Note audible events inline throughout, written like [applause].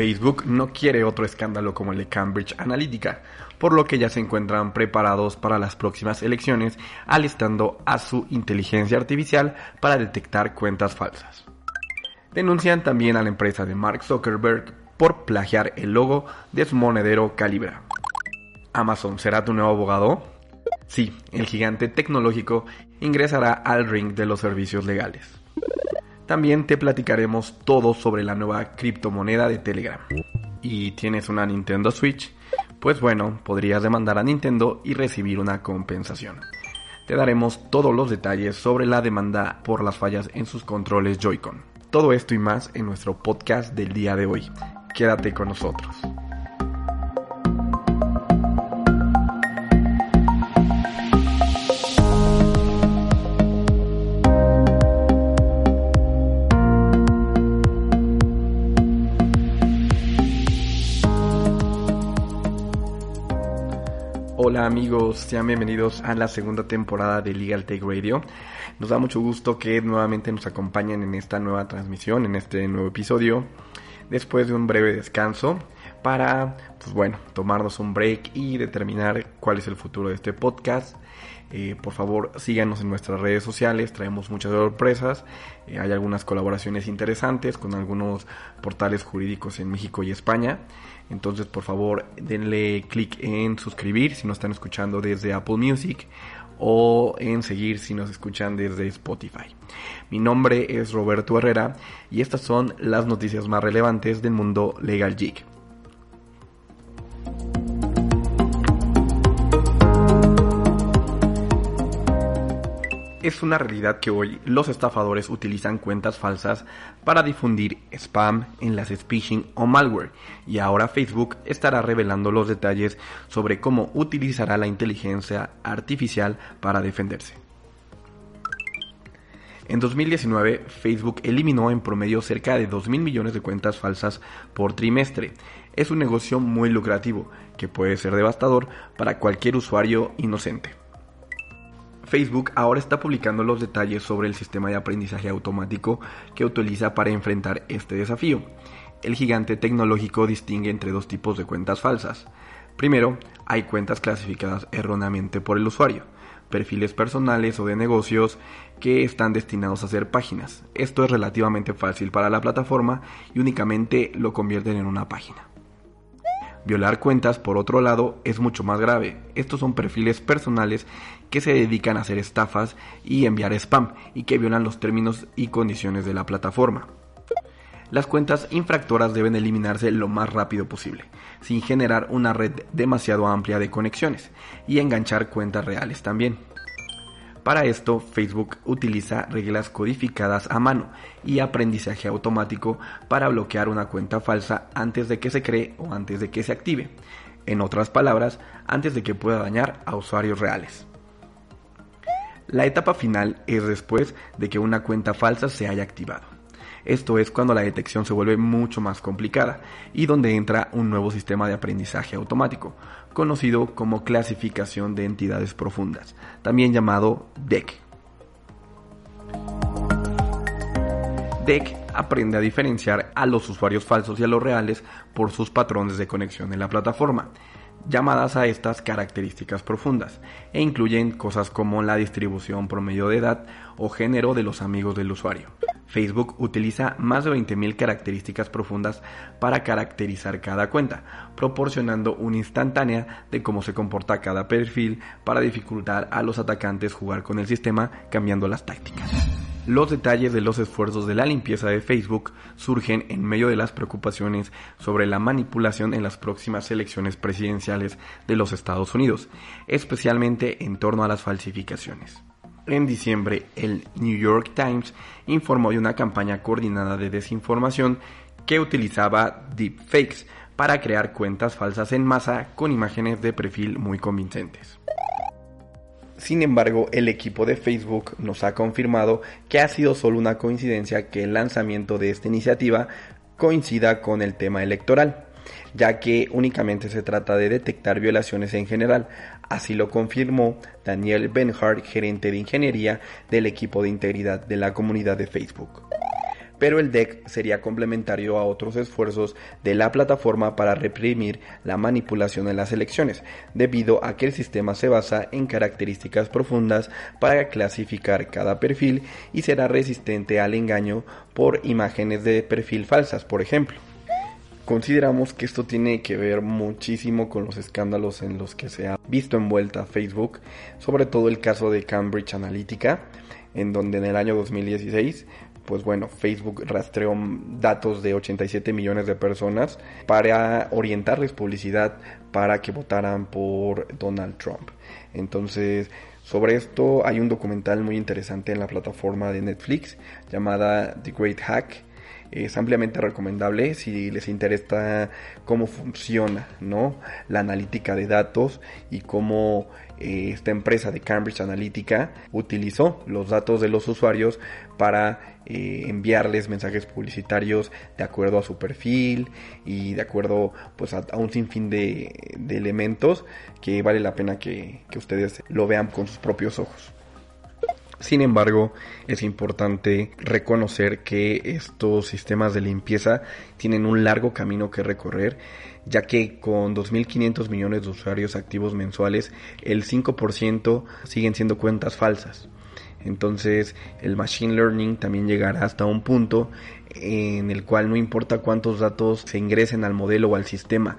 Facebook no quiere otro escándalo como el de Cambridge Analytica, por lo que ya se encuentran preparados para las próximas elecciones, alistando a su inteligencia artificial para detectar cuentas falsas. Denuncian también a la empresa de Mark Zuckerberg por plagiar el logo de su monedero Calibra. Amazon será tu nuevo abogado? Sí, el gigante tecnológico ingresará al ring de los servicios legales. También te platicaremos todo sobre la nueva criptomoneda de Telegram. ¿Y tienes una Nintendo Switch? Pues bueno, podrías demandar a Nintendo y recibir una compensación. Te daremos todos los detalles sobre la demanda por las fallas en sus controles Joy-Con. Todo esto y más en nuestro podcast del día de hoy. Quédate con nosotros. Amigos, sean bienvenidos a la segunda temporada de Legal Tech Radio. Nos da mucho gusto que nuevamente nos acompañen en esta nueva transmisión, en este nuevo episodio, después de un breve descanso para, pues bueno, tomarnos un break y determinar cuál es el futuro de este podcast. Eh, por favor, síganos en nuestras redes sociales, traemos muchas sorpresas. Eh, hay algunas colaboraciones interesantes con algunos portales jurídicos en México y España. Entonces, por favor, denle clic en suscribir si nos están escuchando desde Apple Music o en seguir si nos escuchan desde Spotify. Mi nombre es Roberto Herrera y estas son las noticias más relevantes del mundo Legal Geek. Es una realidad que hoy los estafadores utilizan cuentas falsas para difundir spam, enlaces phishing o malware y ahora Facebook estará revelando los detalles sobre cómo utilizará la inteligencia artificial para defenderse. En 2019, Facebook eliminó en promedio cerca de 2 mil millones de cuentas falsas por trimestre. Es un negocio muy lucrativo que puede ser devastador para cualquier usuario inocente. Facebook ahora está publicando los detalles sobre el sistema de aprendizaje automático que utiliza para enfrentar este desafío. El gigante tecnológico distingue entre dos tipos de cuentas falsas. Primero, hay cuentas clasificadas erróneamente por el usuario, perfiles personales o de negocios que están destinados a ser páginas. Esto es relativamente fácil para la plataforma y únicamente lo convierten en una página. Violar cuentas, por otro lado, es mucho más grave. Estos son perfiles personales que se dedican a hacer estafas y enviar spam y que violan los términos y condiciones de la plataforma. Las cuentas infractoras deben eliminarse lo más rápido posible, sin generar una red demasiado amplia de conexiones, y enganchar cuentas reales también. Para esto, Facebook utiliza reglas codificadas a mano y aprendizaje automático para bloquear una cuenta falsa antes de que se cree o antes de que se active. En otras palabras, antes de que pueda dañar a usuarios reales. La etapa final es después de que una cuenta falsa se haya activado. Esto es cuando la detección se vuelve mucho más complicada y donde entra un nuevo sistema de aprendizaje automático, conocido como clasificación de entidades profundas, también llamado DEC. DEC aprende a diferenciar a los usuarios falsos y a los reales por sus patrones de conexión en la plataforma llamadas a estas características profundas e incluyen cosas como la distribución promedio de edad o género de los amigos del usuario. Facebook utiliza más de 20.000 características profundas para caracterizar cada cuenta, proporcionando una instantánea de cómo se comporta cada perfil para dificultar a los atacantes jugar con el sistema cambiando las tácticas. Los detalles de los esfuerzos de la limpieza de Facebook surgen en medio de las preocupaciones sobre la manipulación en las próximas elecciones presidenciales de los Estados Unidos, especialmente en torno a las falsificaciones. En diciembre, el New York Times informó de una campaña coordinada de desinformación que utilizaba deepfakes para crear cuentas falsas en masa con imágenes de perfil muy convincentes. Sin embargo, el equipo de Facebook nos ha confirmado que ha sido solo una coincidencia que el lanzamiento de esta iniciativa coincida con el tema electoral, ya que únicamente se trata de detectar violaciones en general. Así lo confirmó Daniel Benhart, gerente de ingeniería del equipo de integridad de la comunidad de Facebook. Pero el DEC sería complementario a otros esfuerzos de la plataforma para reprimir la manipulación en las elecciones, debido a que el sistema se basa en características profundas para clasificar cada perfil y será resistente al engaño por imágenes de perfil falsas, por ejemplo. Consideramos que esto tiene que ver muchísimo con los escándalos en los que se ha visto envuelta Facebook, sobre todo el caso de Cambridge Analytica, en donde en el año 2016 pues bueno, Facebook rastreó datos de 87 millones de personas para orientarles publicidad para que votaran por Donald Trump. Entonces, sobre esto hay un documental muy interesante en la plataforma de Netflix llamada The Great Hack es ampliamente recomendable si les interesa cómo funciona ¿no? la analítica de datos y cómo eh, esta empresa de Cambridge Analytica utilizó los datos de los usuarios para eh, enviarles mensajes publicitarios de acuerdo a su perfil y de acuerdo pues a, un sinfín de, elementos que vale la pena que ustedes lo vean con sus propios ojos. Sin embargo, es importante reconocer que estos sistemas de limpieza tienen un largo camino que recorrer, ya que con 2.500 millones de usuarios activos mensuales, el 5% siguen siendo cuentas falsas. Entonces el Machine Learning también llegará hasta un punto en el cual no importa cuántos datos se ingresen al modelo o al sistema,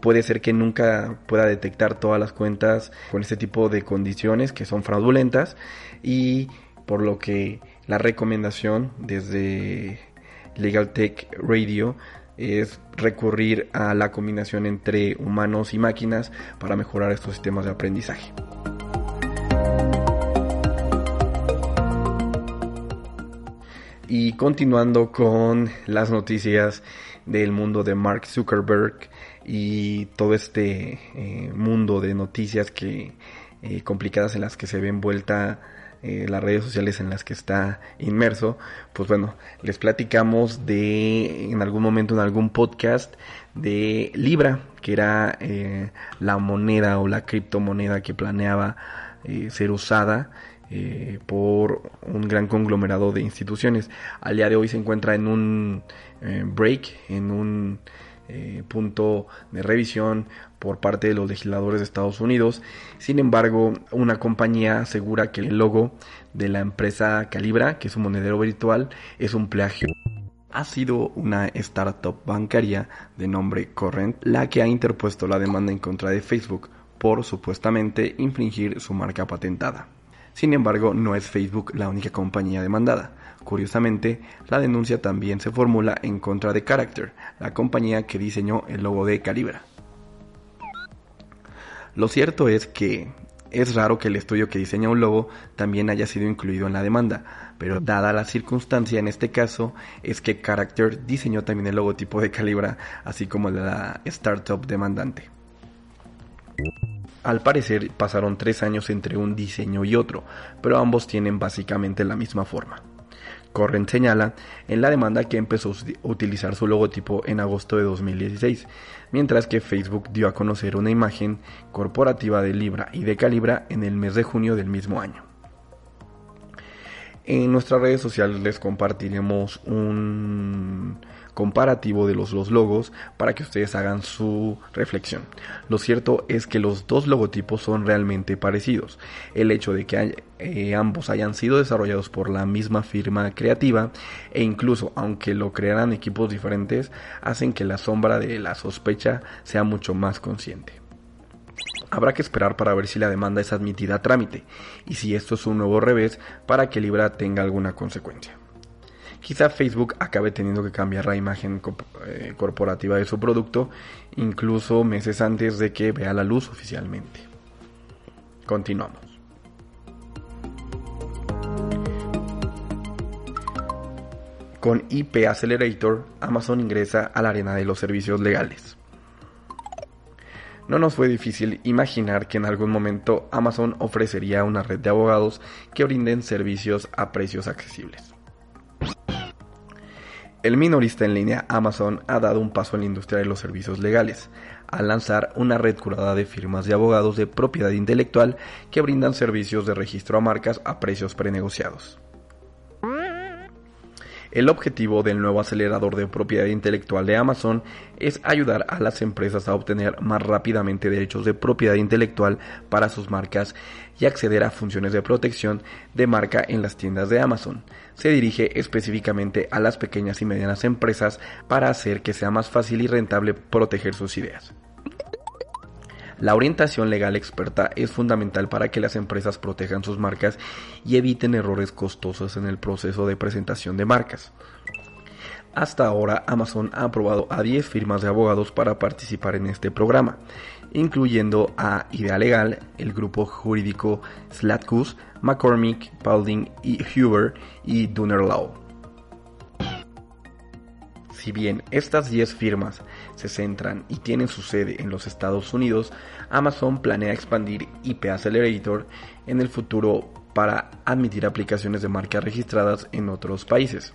puede ser que nunca pueda detectar todas las cuentas con este tipo de condiciones que son fraudulentas y por lo que la recomendación desde Legal Tech Radio es recurrir a la combinación entre humanos y máquinas para mejorar estos sistemas de aprendizaje. Y continuando con las noticias del mundo de Mark Zuckerberg y todo este eh, mundo de noticias que eh, complicadas en las que se ve envuelta eh, las redes sociales en las que está inmerso, pues bueno, les platicamos de en algún momento en algún podcast de Libra, que era la moneda o la criptomoneda que planeaba ser usada eh, por un gran conglomerado de instituciones. Al día de hoy se encuentra en un eh, break, en un eh, punto de revisión por parte de los legisladores de Estados Unidos. Sin embargo, una compañía asegura que el logo de la empresa Calibra, que es un monedero virtual, es un plagio ha sido una startup bancaria de nombre Corrent la que ha interpuesto la demanda en contra de Facebook por supuestamente infringir su marca patentada. Sin embargo, no es Facebook la única compañía demandada. Curiosamente, la denuncia también se formula en contra de Character, la compañía que diseñó el logo de Calibra. Lo cierto es que es raro que el estudio que diseña un logo también haya sido incluido en la demanda, pero dada la circunstancia en este caso es que Character diseñó también el logotipo de Calibra, así como la startup demandante. Al parecer pasaron tres años entre un diseño y otro, pero ambos tienen básicamente la misma forma. Corren señala en la demanda que empezó a utilizar su logotipo en agosto de 2016, mientras que Facebook dio a conocer una imagen corporativa de Libra y de Calibra en el mes de junio del mismo año. En nuestras redes sociales les compartiremos un comparativo de los dos logos para que ustedes hagan su reflexión. Lo cierto es que los dos logotipos son realmente parecidos. El hecho de que eh, ambos hayan sido desarrollados por la misma firma creativa e incluso aunque lo crearan equipos diferentes hacen que la sombra de la sospecha sea mucho más consciente. Habrá que esperar para ver si la demanda es admitida a trámite y si esto es un nuevo revés para que Libra tenga alguna consecuencia. Quizá Facebook acabe teniendo que cambiar la imagen eh, corporativa de su producto incluso meses antes de que vea la luz oficialmente. Continuamos. Con IP Accelerator, Amazon ingresa a la arena de los servicios legales. No nos fue difícil imaginar que en algún momento Amazon ofrecería una red de abogados que brinden servicios a precios accesibles. El minorista en línea Amazon ha dado un paso en la industria de los servicios legales, al lanzar una red curada de firmas de abogados de propiedad intelectual que brindan servicios de registro a marcas a precios prenegociados. El objetivo del nuevo acelerador de propiedad intelectual de Amazon es ayudar a las empresas a obtener más rápidamente derechos de propiedad intelectual para sus marcas y acceder a funciones de protección de marca en las tiendas de Amazon. Se dirige específicamente a las pequeñas y medianas empresas para hacer que sea más fácil y rentable proteger sus ideas. La orientación legal experta es fundamental para que las empresas protejan sus marcas y eviten errores costosos en el proceso de presentación de marcas. Hasta ahora Amazon ha aprobado a 10 firmas de abogados para participar en este programa, incluyendo a Idea Legal, el grupo jurídico Slatkus, McCormick, Paulding y Huber y Dunner Law. Si bien estas 10 firmas se centran y tienen su sede en los Estados Unidos, Amazon planea expandir IP Accelerator en el futuro para admitir aplicaciones de marcas registradas en otros países.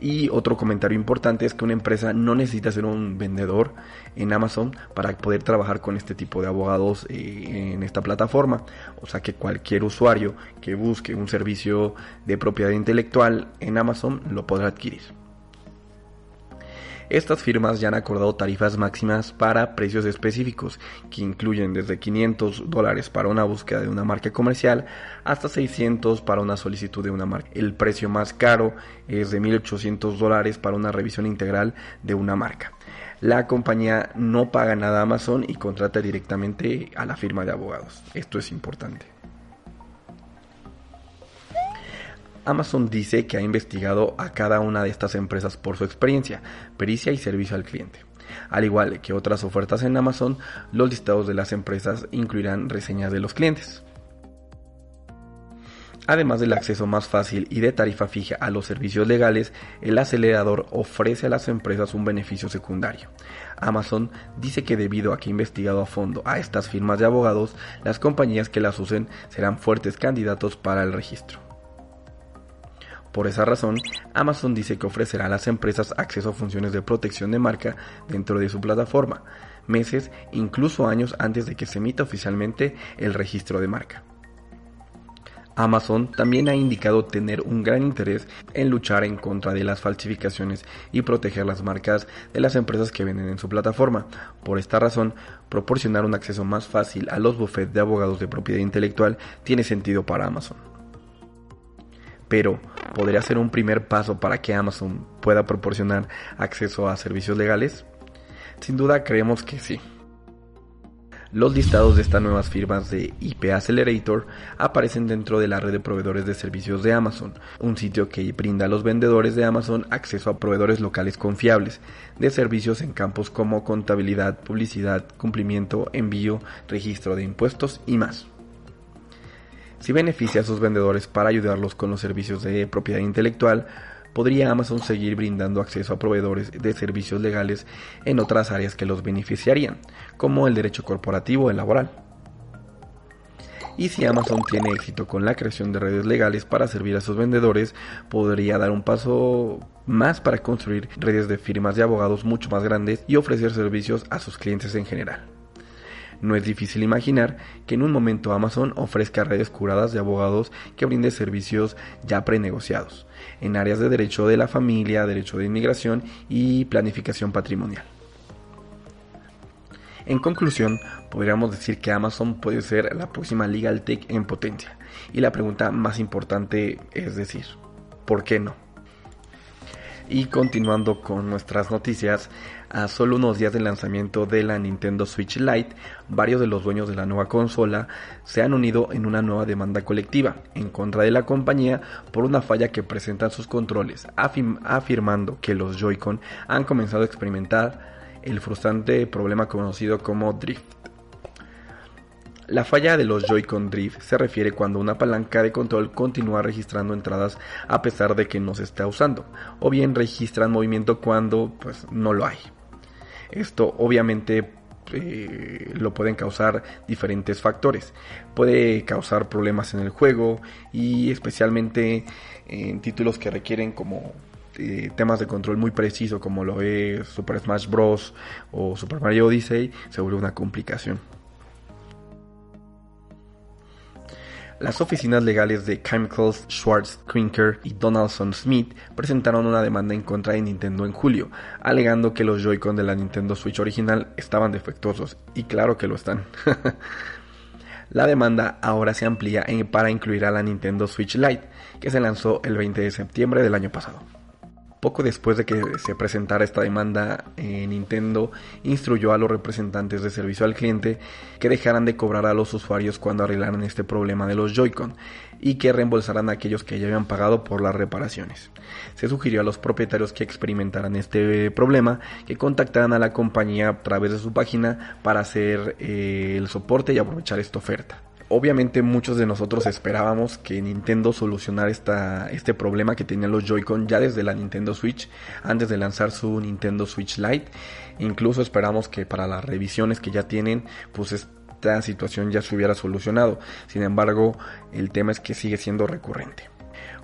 Y otro comentario importante es que una empresa no necesita ser un vendedor en Amazon para poder trabajar con este tipo de abogados eh, en esta plataforma. O sea que cualquier usuario que busque un servicio de propiedad intelectual en Amazon lo podrá adquirir. Estas firmas ya han acordado tarifas máximas para precios específicos, que incluyen desde 500 dólares para una búsqueda de una marca comercial hasta 600 para una solicitud de una marca. El precio más caro es de 1800 dólares para una revisión integral de una marca. La compañía no paga nada a Amazon y contrata directamente a la firma de abogados. Esto es importante. Amazon dice que ha investigado a cada una de estas empresas por su experiencia, pericia y servicio al cliente. Al igual que otras ofertas en Amazon, los listados de las empresas incluirán reseñas de los clientes. Además del acceso más fácil y de tarifa fija a los servicios legales, el acelerador ofrece a las empresas un beneficio secundario. Amazon dice que debido a que ha investigado a fondo a estas firmas de abogados, las compañías que las usen serán fuertes candidatos para el registro. Por esa razón, Amazon dice que ofrecerá a las empresas acceso a funciones de protección de marca dentro de su plataforma, meses, incluso años antes de que se emita oficialmente el registro de marca. Amazon también ha indicado tener un gran interés en luchar en contra de las falsificaciones y proteger las marcas de las empresas que venden en su plataforma. Por esta razón, proporcionar un acceso más fácil a los bufetes de abogados de propiedad intelectual tiene sentido para Amazon pero ¿podría ser un primer paso para que Amazon pueda proporcionar acceso a servicios legales? Sin duda creemos que sí. Los listados de estas nuevas firmas de IP Accelerator aparecen dentro de la red de proveedores de servicios de Amazon, un sitio que brinda a los vendedores de Amazon acceso a proveedores locales confiables de servicios en campos como contabilidad, publicidad, cumplimiento, envío, registro de impuestos y más. Si beneficia a sus vendedores para ayudarlos con los servicios de propiedad intelectual, podría Amazon seguir brindando acceso a proveedores de servicios legales en otras áreas que los beneficiarían, como el derecho corporativo o el laboral. Y si Amazon tiene éxito con la creación de redes legales para servir a sus vendedores, podría dar un paso más para construir redes de firmas de abogados mucho más grandes y ofrecer servicios a sus clientes en general. No es difícil imaginar que en un momento Amazon ofrezca redes curadas de abogados que brinden servicios ya prenegociados en áreas de derecho de la familia, derecho de inmigración y planificación patrimonial. En conclusión, podríamos decir que Amazon puede ser la próxima legal tech en potencia. Y la pregunta más importante es decir, ¿por qué no? Y continuando con nuestras noticias, a solo unos días del lanzamiento de la Nintendo Switch Lite, varios de los dueños de la nueva consola se han unido en una nueva demanda colectiva en contra de la compañía por una falla que presentan sus controles, afirmando que los Joy-Con han comenzado a experimentar el frustrante problema conocido como drift. La falla de los Joy-Con Drift se refiere cuando una palanca de control continúa registrando entradas a pesar de que no se está usando, o bien registran movimiento cuando pues no lo hay. Esto obviamente eh, lo pueden causar diferentes factores. Puede causar problemas en el juego y especialmente en títulos que requieren como eh, temas de control muy preciso como lo es Super Smash Bros. o Super Mario Odyssey se vuelve una complicación. Las oficinas legales de Chemicals, Schwartz, Krinker y Donaldson Smith presentaron una demanda en contra de Nintendo en julio, alegando que los Joy-Con de la Nintendo Switch original estaban defectuosos, y claro que lo están. [laughs] la demanda ahora se amplía para incluir a la Nintendo Switch Lite, que se lanzó el 20 de septiembre del año pasado. Poco después de que se presentara esta demanda, eh, Nintendo instruyó a los representantes de servicio al cliente que dejaran de cobrar a los usuarios cuando arreglaran este problema de los Joy-Con y que reembolsaran a aquellos que ya habían pagado por las reparaciones. Se sugirió a los propietarios que experimentaran este problema que contactaran a la compañía a través de su página para hacer eh, el soporte y aprovechar esta oferta. Obviamente muchos de nosotros esperábamos que Nintendo solucionara esta, este problema que tenían los Joy-Con ya desde la Nintendo Switch, antes de lanzar su Nintendo Switch Lite. Incluso esperamos que para las revisiones que ya tienen, pues esta situación ya se hubiera solucionado. Sin embargo, el tema es que sigue siendo recurrente.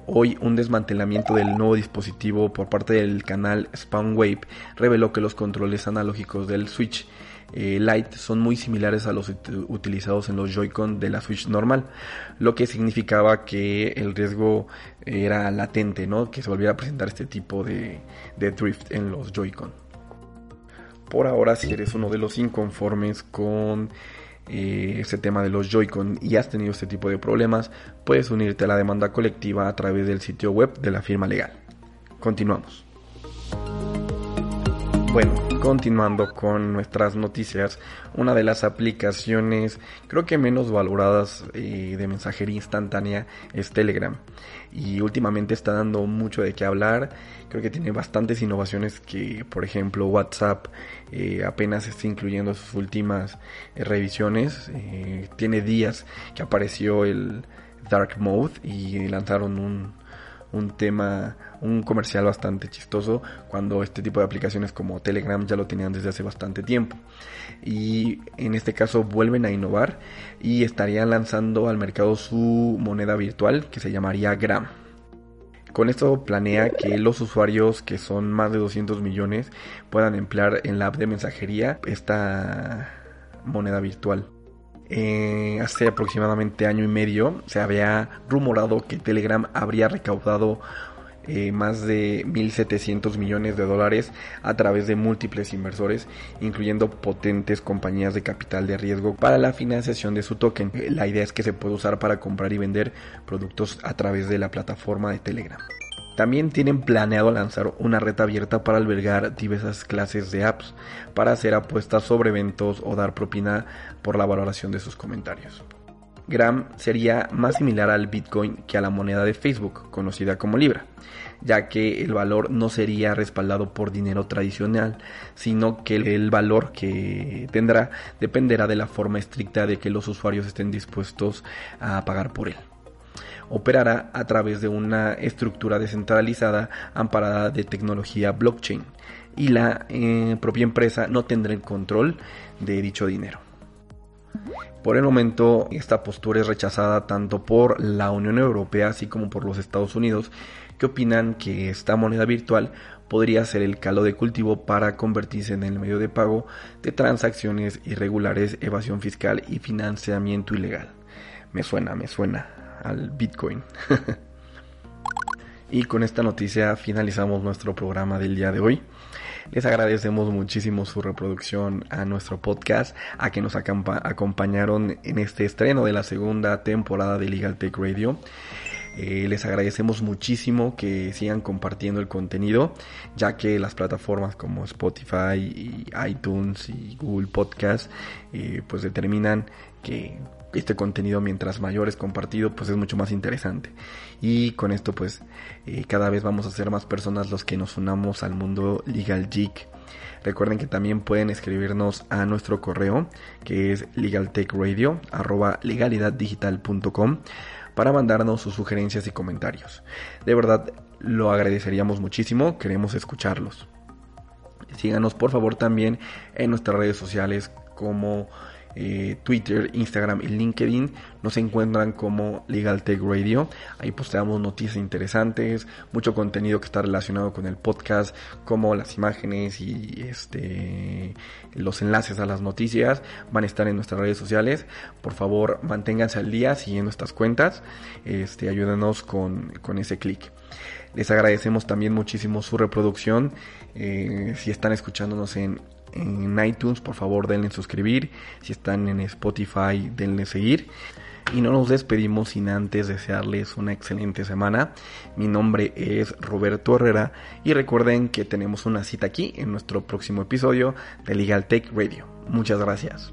Hoy un desmantelamiento del nuevo dispositivo por parte del canal Spawnwave reveló que los controles analógicos del Switch eh, Lite son muy similares a los utilizados en los Joy-Con de la Switch normal, lo que significaba que el riesgo era latente, ¿no? que se volviera a presentar este tipo de, drift en los Joy-Con. Por ahora, si eres uno de los inconformes con eh, este tema de los Joy-Con y has tenido este tipo de problemas, puedes unirte a la demanda colectiva a través del sitio web de la firma legal. Continuamos. Bueno, continuando con nuestras noticias, una de las aplicaciones creo que menos valoradas eh, de mensajería instantánea es Telegram. Y últimamente está dando mucho de qué hablar. Creo que tiene bastantes innovaciones que, por ejemplo, WhatsApp eh, apenas está incluyendo sus últimas eh, revisiones. tiene días que apareció el Dark Mode y lanzaron un, un tema, un comercial bastante chistoso cuando este tipo de aplicaciones como Telegram ya lo tenían desde hace bastante tiempo. Y en este caso vuelven a innovar y estarían lanzando al mercado su moneda virtual que se llamaría Gram. Con esto planea que los usuarios, que son más de 200 millones, puedan emplear en la app de mensajería esta moneda virtual. Eh, hace aproximadamente año y medio se había rumorado que Telegram habría recaudado eh, más de 1.700 millones de dólares a través de múltiples inversores, incluyendo potentes compañías de capital de riesgo para la financiación de su token. Eh, la idea es que se puede usar para comprar y vender productos a través de la plataforma de Telegram. También tienen planeado lanzar una red abierta para albergar diversas clases de apps, para hacer apuestas sobre eventos o dar propina por la valoración de sus comentarios. Gram sería más similar al Bitcoin que a la moneda de Facebook, conocida como Libra, ya que el valor no sería respaldado por dinero tradicional, sino que el valor que tendrá dependerá de la forma estricta de que los usuarios estén dispuestos a pagar por él operará a través de una estructura descentralizada amparada de tecnología blockchain y la eh, propia empresa no tendrá el control de dicho dinero. Por el momento, esta postura es rechazada tanto por la Unión Europea así como por los Estados Unidos, que opinan que esta moneda virtual podría ser el calo de cultivo para convertirse en el medio de pago de transacciones irregulares, evasión fiscal y financiamiento ilegal. Me suena, me suena al Bitcoin. [laughs] y con esta noticia finalizamos nuestro programa del día de hoy. Les agradecemos muchísimo su reproducción a nuestro podcast, a que nos acompañaron en este estreno de la segunda temporada de Legal Tech Radio. Eh, les agradecemos muchísimo que sigan compartiendo el contenido, ya que las plataformas como Spotify, y iTunes y Google Podcast, eh, pues determinan que este contenido mientras mayor es compartido pues es mucho más interesante. Y con esto pues eh, cada vez vamos a ser más personas los que nos unamos al mundo legal geek. Recuerden que también pueden escribirnos a nuestro correo que es legaltechradio arroba legalidaddigital.com para mandarnos sus sugerencias y comentarios. De verdad lo agradeceríamos muchísimo queremos escucharlos. Síganos por favor también en nuestras redes sociales como eh, Twitter, Instagram y LinkedIn nos encuentran como Legal Tech Radio. Ahí posteamos noticias interesantes, mucho contenido que está relacionado con el podcast, como las imágenes y este los enlaces a las noticias van a estar en nuestras redes sociales. Por favor, manténganse al día siguiendo estas cuentas. Este, ayúdenos con, con ese clic. Les agradecemos también muchísimo su reproducción. Eh, si están escuchándonos en, en iTunes, por favor denle suscribir. Si están en Spotify, denle seguir. Y no nos despedimos sin antes desearles una excelente semana. Mi nombre es Roberto Herrera y recuerden que tenemos una cita aquí en nuestro próximo episodio de Legal Tech Radio. Muchas gracias.